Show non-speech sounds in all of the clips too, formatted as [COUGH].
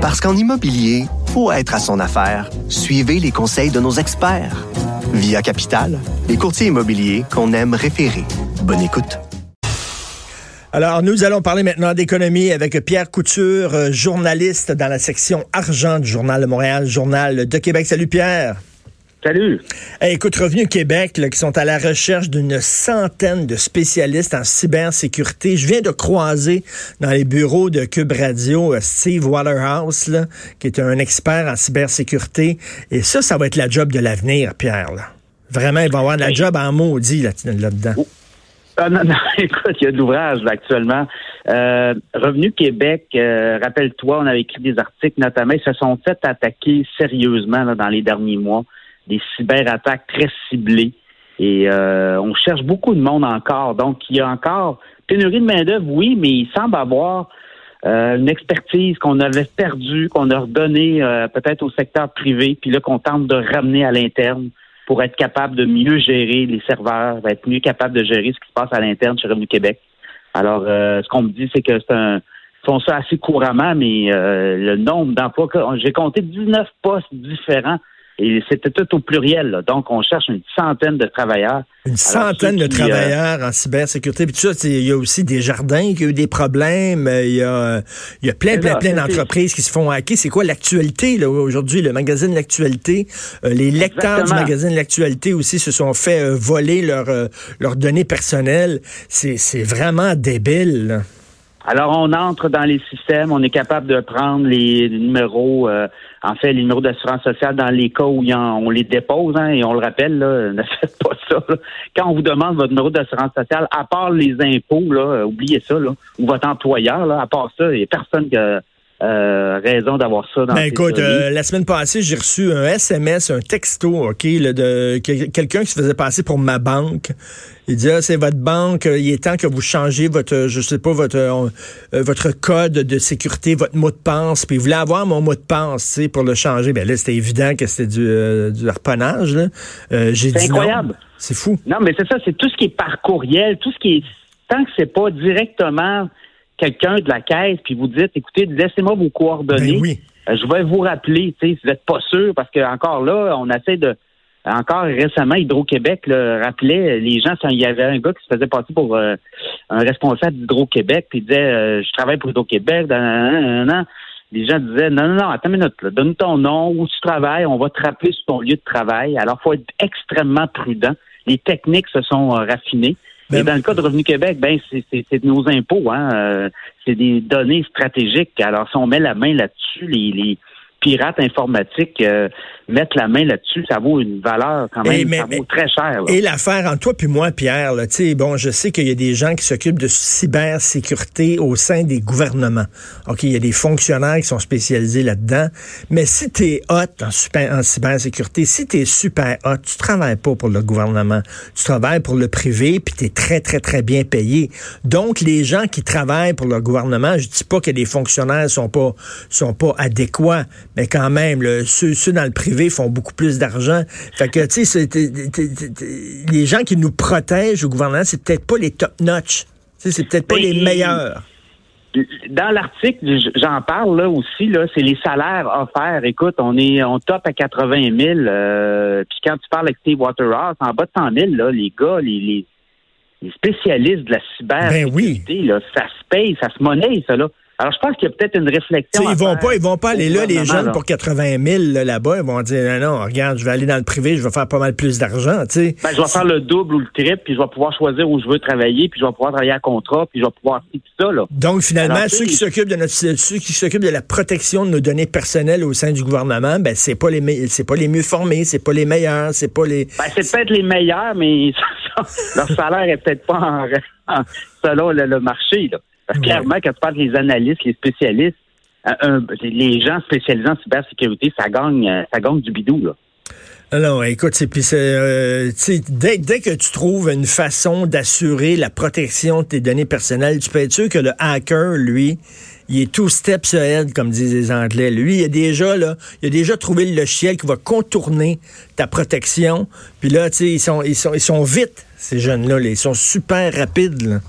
Parce qu'en immobilier, faut être à son affaire. Suivez les conseils de nos experts. Via Capital, les courtiers immobiliers qu'on aime référer. Bonne écoute. Alors, nous allons parler maintenant d'économie avec Pierre Couture, euh, journaliste dans la section argent du Journal de Montréal, Journal de Québec. Salut Pierre. Salut. écoute, Revenu Québec, qui sont à la recherche d'une centaine de spécialistes en cybersécurité. Je viens de croiser dans les bureaux de Cube Radio euh, Steve Waterhouse, là, qui est un expert en cybersécurité. Et ça, ça va être la job de l'avenir, Pierre. Là. Vraiment, il va avoir de la job en maudit là-dedans. Oh. Ah, non, [LAUGHS] non, écoute, il y a de l'ouvrage actuellement. Euh, Revenu Québec, euh, rappelle-toi, on avait écrit des articles, notamment, ils se sont fait attaquer sérieusement dans les derniers mois des cyberattaques très ciblées. Et euh, on cherche beaucoup de monde encore. Donc, il y a encore pénurie de main-d'œuvre, oui, mais il semble avoir euh, une expertise qu'on avait perdue, qu'on a redonnée euh, peut-être au secteur privé, puis là qu'on tente de ramener à l'interne pour être capable de mieux gérer les serveurs, être mieux capable de gérer ce qui se passe à l'interne chez Revenu Québec. Alors, ce qu'on me dit, c'est que c'est un ils font ça assez couramment, mais le nombre d'emplois, j'ai compté 19 postes différents et c'était tout au pluriel. Donc, on cherche une centaine de travailleurs. Une centaine de euh, travailleurs en cybersécurité. Puis tout ça, il y a aussi des jardins qui ont eu des problèmes. Il y a, il y a plein, plein, plein d'entreprises qui se font hacker. C'est quoi l'actualité aujourd'hui? Le magazine L'actualité, euh, les lecteurs du magazine L'actualité aussi se sont fait euh, voler leurs données personnelles. C'est vraiment débile. Alors, on entre dans les systèmes, on est capable de prendre les numéros, euh, en fait, les numéros d'assurance sociale dans les cas où on les dépose, hein, et on le rappelle, là, [LAUGHS] ne faites pas ça. Quand on vous demande votre numéro d'assurance sociale, à part les impôts, là, oubliez ça, là, ou votre employeur, là, à part ça, il n'y a personne qui a euh, raison d'avoir ça dans ben, écoute, la semaine passée, j'ai reçu un SMS, un texto, OK, de quelqu'un qui se faisait passer pour ma banque il dit, ah, c'est votre banque, euh, il est temps que vous changez votre, euh, je sais pas, votre, euh, votre code de sécurité, votre mot de passe. Puis il voulait avoir mon mot de passe, tu sais, pour le changer. Ben là, c'était évident que c'était du, du harponnage, là. J'ai dit incroyable. C'est fou. Non, mais c'est ça, c'est tout ce qui est par courriel, tout ce qui est, tant que c'est pas directement quelqu'un de la caisse, puis vous dites, écoutez, laissez-moi vos coordonnées. Ben oui. je vais vous rappeler, tu sais, si vous n'êtes pas sûr, parce que encore là, on essaie de, encore récemment, Hydro-Québec rappelait les gens, il y avait un gars qui se faisait passer pour euh, un responsable d'Hydro-Québec, puis il disait euh, Je travaille pour Hydro-Québec, les gens disaient Non, non, non, attends une minute, donne ton nom, où tu travailles, on va te rappeler sur ton lieu de travail. Alors, il faut être extrêmement prudent. Les techniques se sont euh, raffinées. Mais ben dans le cas de Revenu Québec, ben c'est nos impôts, hein. c'est des données stratégiques. Alors, si on met la main là-dessus, les, les pirates informatiques euh, mettre la main là-dessus, ça vaut une valeur quand même, ça vaut très cher. Et l'affaire entre toi puis moi, Pierre, là, bon, je sais qu'il y a des gens qui s'occupent de cybersécurité au sein des gouvernements. OK, il y a des fonctionnaires qui sont spécialisés là-dedans, mais si tu es hot en, super, en cybersécurité, si tu es super hot, tu travailles pas pour le gouvernement, tu travailles pour le privé, puis tu es très, très, très bien payé. Donc, les gens qui travaillent pour le gouvernement, je dis pas que les fonctionnaires sont pas, sont pas adéquats, mais quand même, ceux, dans le privé font beaucoup plus d'argent. Fait que, tu sais, les gens qui nous protègent au gouvernement, c'est peut-être pas les top-notch. C'est peut-être pas les meilleurs. Dans l'article, j'en parle là aussi, là, c'est les salaires offerts. Écoute, on est on top à 80 000. Euh, puis quand tu parles avec Steve Waterhouse, en bas de 100 000, là, les gars, les, les, spécialistes de la cybersécurité, ben là, ça se paye, ça se monnaie, ça là. Alors, je pense qu'il y a peut-être une réflexion. ils vont pas, ils vont pas aller là, les jeunes, pour 80 000 là-bas. Ils vont dire, non, non, regarde, je vais aller dans le privé, je vais faire pas mal plus d'argent, tu sais. Ben, je vais faire le double ou le triple, puis je vais pouvoir choisir où je veux travailler, puis je vais pouvoir travailler à contrat, puis je vais pouvoir tout ça, là. Donc, finalement, ceux qui s'occupent de notre, ceux qui s'occupent de la protection de nos données personnelles au sein du gouvernement, ben, c'est pas les, c'est pas les mieux formés, c'est pas les meilleurs, c'est pas les. Ben, c'est peut-être les meilleurs, mais [LAUGHS] leur salaire est peut-être pas en, selon le marché, là. Parce que clairement, quand tu parles des analystes, les spécialistes, euh, les gens spécialisés en cybersécurité, ça gagne, euh, ça gagne du bidou, là. Alors, écoute, c'est puis euh, dès, dès que tu trouves une façon d'assurer la protection de tes données personnelles, tu peux être sûr que le hacker, lui, il est tout steps ahead, comme disent les Anglais. Lui, il a déjà là, il a déjà trouvé le logiciel qui va contourner ta protection. Puis là, tu sais, ils sont, ils sont, ils sont vite ces jeunes-là. Ils sont super rapides. Là.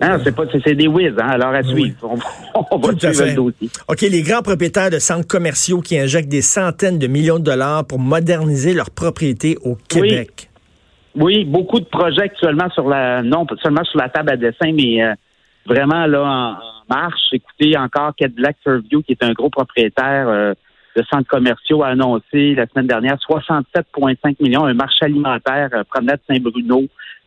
Non, c'est pas, c'est des whiz, hein, alors à suivre. On, va [LAUGHS] suivre le dossier. OK, les grands propriétaires de centres commerciaux qui injectent des centaines de millions de dollars pour moderniser leurs propriétés au Québec. Oui, beaucoup de projets actuellement sur la, non seulement sur la table à dessin, mais euh, vraiment là en, marche. Écoutez, encore Cadillac Fairview, qui est un gros propriétaire euh, de centres commerciaux, a annoncé la semaine dernière 67,5 millions, un marché alimentaire, euh, promenade Saint-Bruno,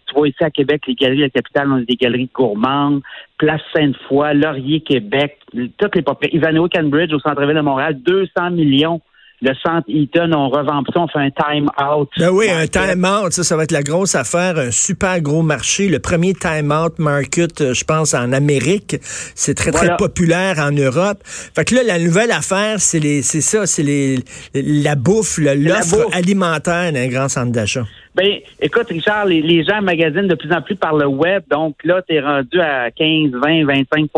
tu vois ici à Québec, les galeries de la capitale ont des galeries gourmandes, Place Sainte-Foy, Laurier, Québec, toutes les. Ivanhoe Cambridge au centre-ville de Montréal, 200 millions le centre Eaton, on revamp ça, on fait un time-out. Ben oui, un time-out, ça, ça va être la grosse affaire, un super gros marché. Le premier time-out market, euh, je pense, en Amérique. C'est très, très populaire en Europe. Fait que là, la nouvelle affaire, c'est les, c'est ça, c'est les, la bouffe, l'offre alimentaire d'un grand centre d'achat. Ben, écoute, Richard, les, les gens magasinent de plus en plus par le web. Donc là, tu es rendu à 15, 20, 25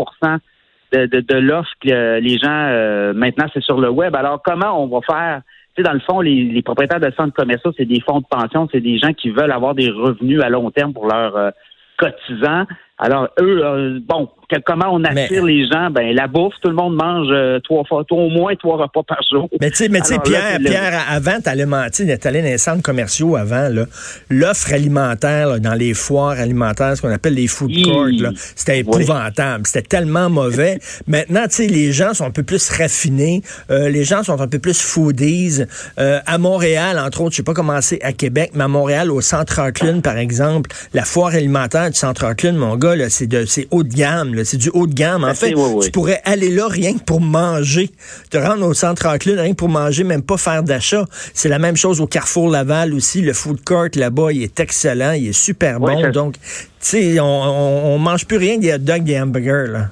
de, de, de l'offre que les gens, euh, maintenant, c'est sur le web. Alors, comment on va faire? Tu sais, dans le fond, les, les propriétaires de centres commerciaux, c'est des fonds de pension, c'est des gens qui veulent avoir des revenus à long terme pour leurs euh, cotisants. Alors, eux, euh, bon, comment on attire les gens? Ben, la bouffe, tout le monde mange euh, trois fois, au moins trois repas par jour. Mais tu sais, mais tu sais, Pierre, Pierre, avant, t'allais mentir, t'allais dans les centres commerciaux avant, là. L'offre alimentaire, dans les foires alimentaires, ce qu'on appelle les food courts, c'était épouvantable. C'était tellement mauvais. [LAUGHS] Maintenant, tu sais, les gens sont un peu plus raffinés. Euh, les gens sont un peu plus foodies. À Montréal, entre autres, je sais pas comment c'est à Québec, mais à Montréal, au Centre Auckland, par exemple, la foire alimentaire du Centre Auckland, mon gars, c'est haut de gamme, c'est du haut de gamme. En ben, fait, tu pourrais aller là rien que pour manger. Te rendre au centre Auckland rien que pour manger, même pas faire d'achat. C'est la même chose au Carrefour Laval aussi. Le food court là-bas, il est excellent, il est super bon. Donc, tu sais, on, on, mange plus rien des hot dogs, des hamburgers, là.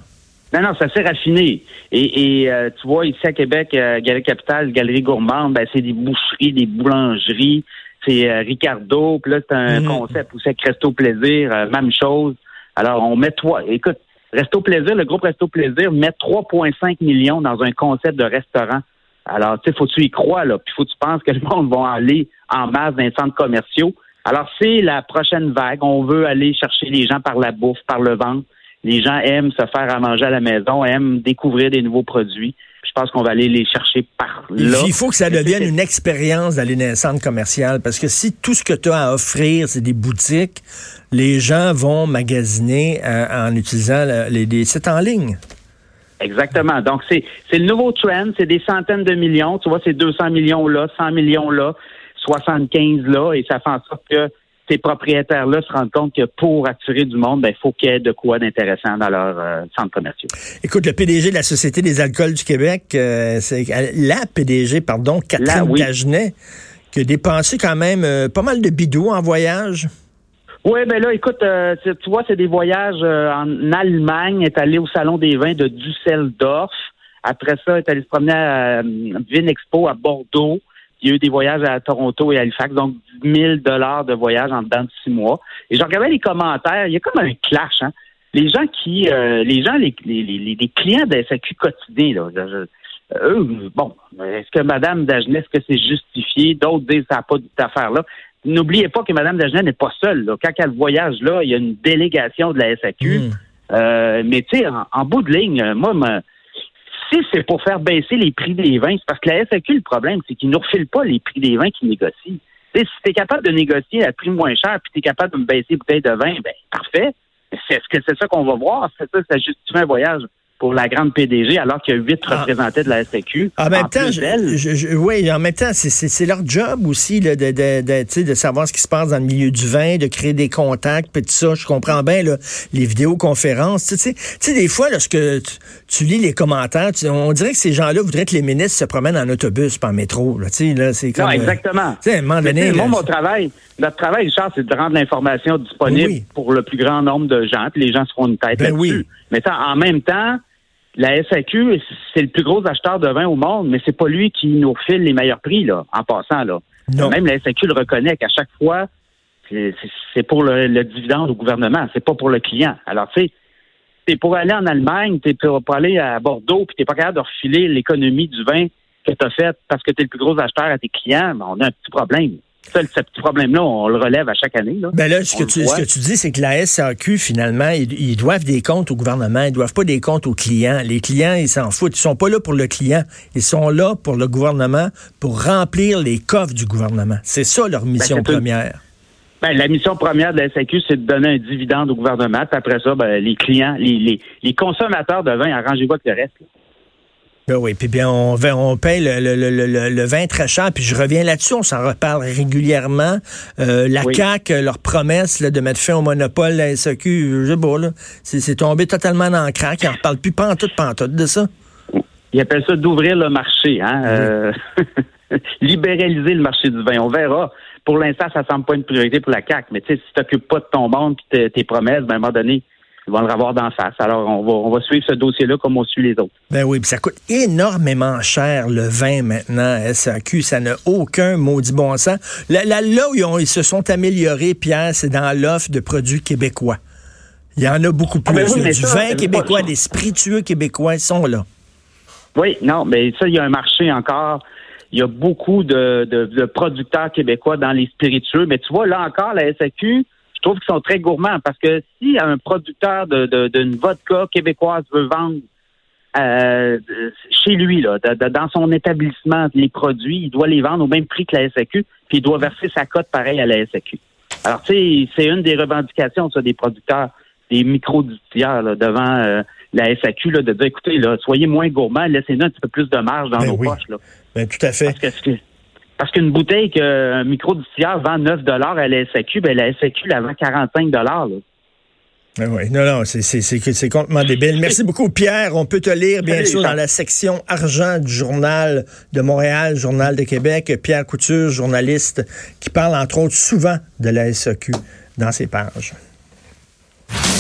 Non, non, c'est assez raffiné. Et, euh, tu vois, ici à Québec, euh, Galerie Capitale, Galerie Gourmande, ben, c'est des boucheries, des boulangeries. C'est euh, Ricardo, puis là, c'est un mm. concept où c'est Cresto Plaisir, même chose. Alors, on met toi. Écoute, Resto Plaisir, le groupe Resto Plaisir met 3,5 millions dans un concept de restaurant. Alors, tu sais, faut que tu y crois, là. Puis faut que tu penses que le monde va aller en masse dans les centres commerciaux. Alors, c'est la prochaine vague. On veut aller chercher les gens par la bouffe, par le ventre. Les gens aiment se faire à manger à la maison, aiment découvrir des nouveaux produits. je pense qu'on va aller les chercher par là. Il faut que ça devienne [LAUGHS] une expérience d'aller dans un centre commercial parce que si tout ce que tu as à offrir, c'est des boutiques, les gens vont magasiner euh, en utilisant les, sites en ligne. Exactement. Donc, c'est, c'est le nouveau trend. C'est des centaines de millions. Tu vois, c'est 200 millions là, 100 millions là, 75 là. Et ça fait en sorte que ces propriétaires-là se rendent compte que pour attirer du monde, il ben, faut qu'il y ait de quoi d'intéressant dans leur euh, centre commercial. Écoute, le PDG de la Société des alcools du Québec, euh, c'est la PDG, pardon, Catherine Dagenet, qui a dépensé quand même pas mal de bidous en voyage. Oui, ben là, écoute, euh, tu vois, c'est des voyages euh, en Allemagne, est allé au Salon des vins de Düsseldorf. Après ça, est allé se promener à euh, Expo à Bordeaux. Il y a eu des voyages à Toronto et à Halifax, donc 10 000 dollars de voyage en dedans de six mois. Et je regardais les commentaires, il y a comme un clash, hein. Les gens qui, euh, les gens, les, les, les, clients de SAQ quotidien, là, eux, bon, est-ce que Madame Dagenet, est-ce que c'est justifié? D'autres disent ça n'a pas d'affaire là. N'oubliez pas que Mme Dagenet n'est pas seule. Là. Quand elle voyage là, il y a une délégation de la SAQ. Hmm. Euh, mais tu sais, en, bout de ligne, moi, si c'est pour faire baisser les prix des vins, c'est parce que la SAQ, le problème, c'est qu'ils ne refilent pas les prix des vins qu'ils négocient. si tu es capable de négocier à prix moins cher, puis tu es capable de me baisser bouteille de vin, ben parfait. Est-ce que c'est ça qu'on va voir? C'est ça, ça justifie un voyage pour la grande PDG, alors qu'il y a huit ah. représentés de la SAQ. En même temps, oui, en même temps, c'est leur job aussi de, de, de, de, savoir ce qui se passe dans le milieu du vin, de créer des contacts, puis tout ça. Je comprends bien là, les vidéoconférences. Tu sais, tu sais, des fois, lorsque tu, tu lis les commentaires, on dirait que ces gens-là voudraient que les ministres se promènent en autobus, pas en métro. Là, tu sais, là, c'est comme, non, exactement. tu sais, à un moment donné, moi, mon travail, notre travail, Richard, c'est de rendre l'information disponible pour le plus grand nombre de gens, puis les gens se font une tête ben là-dessus. Mais ça, en même temps, la SAQ, c'est le plus gros acheteur de vin au monde, mais c'est pas lui qui nous file les meilleurs prix, là, en passant, là. Même la SAQ le reconnaît qu'à chaque fois, c'est pour le, dividende au gouvernement, c'est pas pour le client. Alors, tu sais, t'es pour aller en Allemagne, t'es pour, aller à Bordeaux, puis t'es pas capable de refiler l'économie du vin que tu as fait parce que tu es le plus gros acheteur à tes clients, ben, on a un petit problème. Ce petit problème-là, on le relève à chaque année. Là. Ben là, ce que, tu, ce que tu dis, c'est que la SAQ, finalement, ils, doivent des comptes au gouvernement, ils doivent pas des comptes aux clients. Les clients, ils s'en foutent. Ils sont pas là pour le client. Ils sont là pour le gouvernement, pour remplir les coffres du gouvernement. C'est ça leur ben, mission première. Ben, la mission première de la SAQ, c'est de donner un dividende au gouvernement. Puis après ça, ben, les clients, les, les, les consommateurs de vin, arrangez-vous avec le reste. Ben oui, puis bien on, on paye le, le, le, vin très cher, puis je reviens là-dessus, on s'en reparle régulièrement. Euh, la CAQ, leur promesse de mettre fin au monopole, la SAQ, je là, c'est tombé totalement dans le crack, ils n'en reparlent plus pantoute, pantoute de ça. Ils appellent ça d'ouvrir le marché, hein, euh, [LAUGHS] libéraliser le marché du vin. On verra. Pour l'instant, ça semble pas une priorité pour la CAQ, mais tu sais, si tu t'occupes pas de ton monde et tes promesses, ben, à un moment donné, ils vont le revoir d'en face. Alors, on va, on va suivre ce dossier-là comme on suit les autres. Ben oui, puis ça coûte énormément cher, le vin, maintenant, SAQ. Ça n'a aucun maudit bon sens. Là, là, où ils, se sont améliorés, Pierre, c'est dans l'offre de produits québécois. Il y en a beaucoup ah, ben plus. du vin québécois, des spiritueux québécois, ils sont là. Oui, non, mais ça, il y a un marché encore. Il y a beaucoup de, de producteurs québécois dans les spiritueux. Mais tu vois, là encore, la SAQ, je trouve qu'ils sont très gourmands parce que si un producteur d'une de, vodka québécoise veut vendre euh, chez lui, là, dans son établissement, les produits, il doit les vendre au même prix que la SAQ, puis il doit verser sa cote pareil à la SAQ. Alors, tu sais, c'est une des revendications ça, des producteurs, des micro-distilleurs devant euh, la SAQ, là, de dire, écoutez, là, soyez moins gourmands, laissez-nous un petit peu plus de marge dans ben nos poches. Là. Ben, tout à fait. Parce que, parce qu'une bouteille qu'un micro distilleur vend 9 à la SAQ, ben la SAQ la vend 45 là. Ah oui, non, non, c'est complètement débile. Merci beaucoup, Pierre. On peut te lire, bien sûr, dans la section argent du Journal de Montréal, Journal de Québec. Pierre Couture, journaliste, qui parle, entre autres, souvent de la SAQ dans ses pages.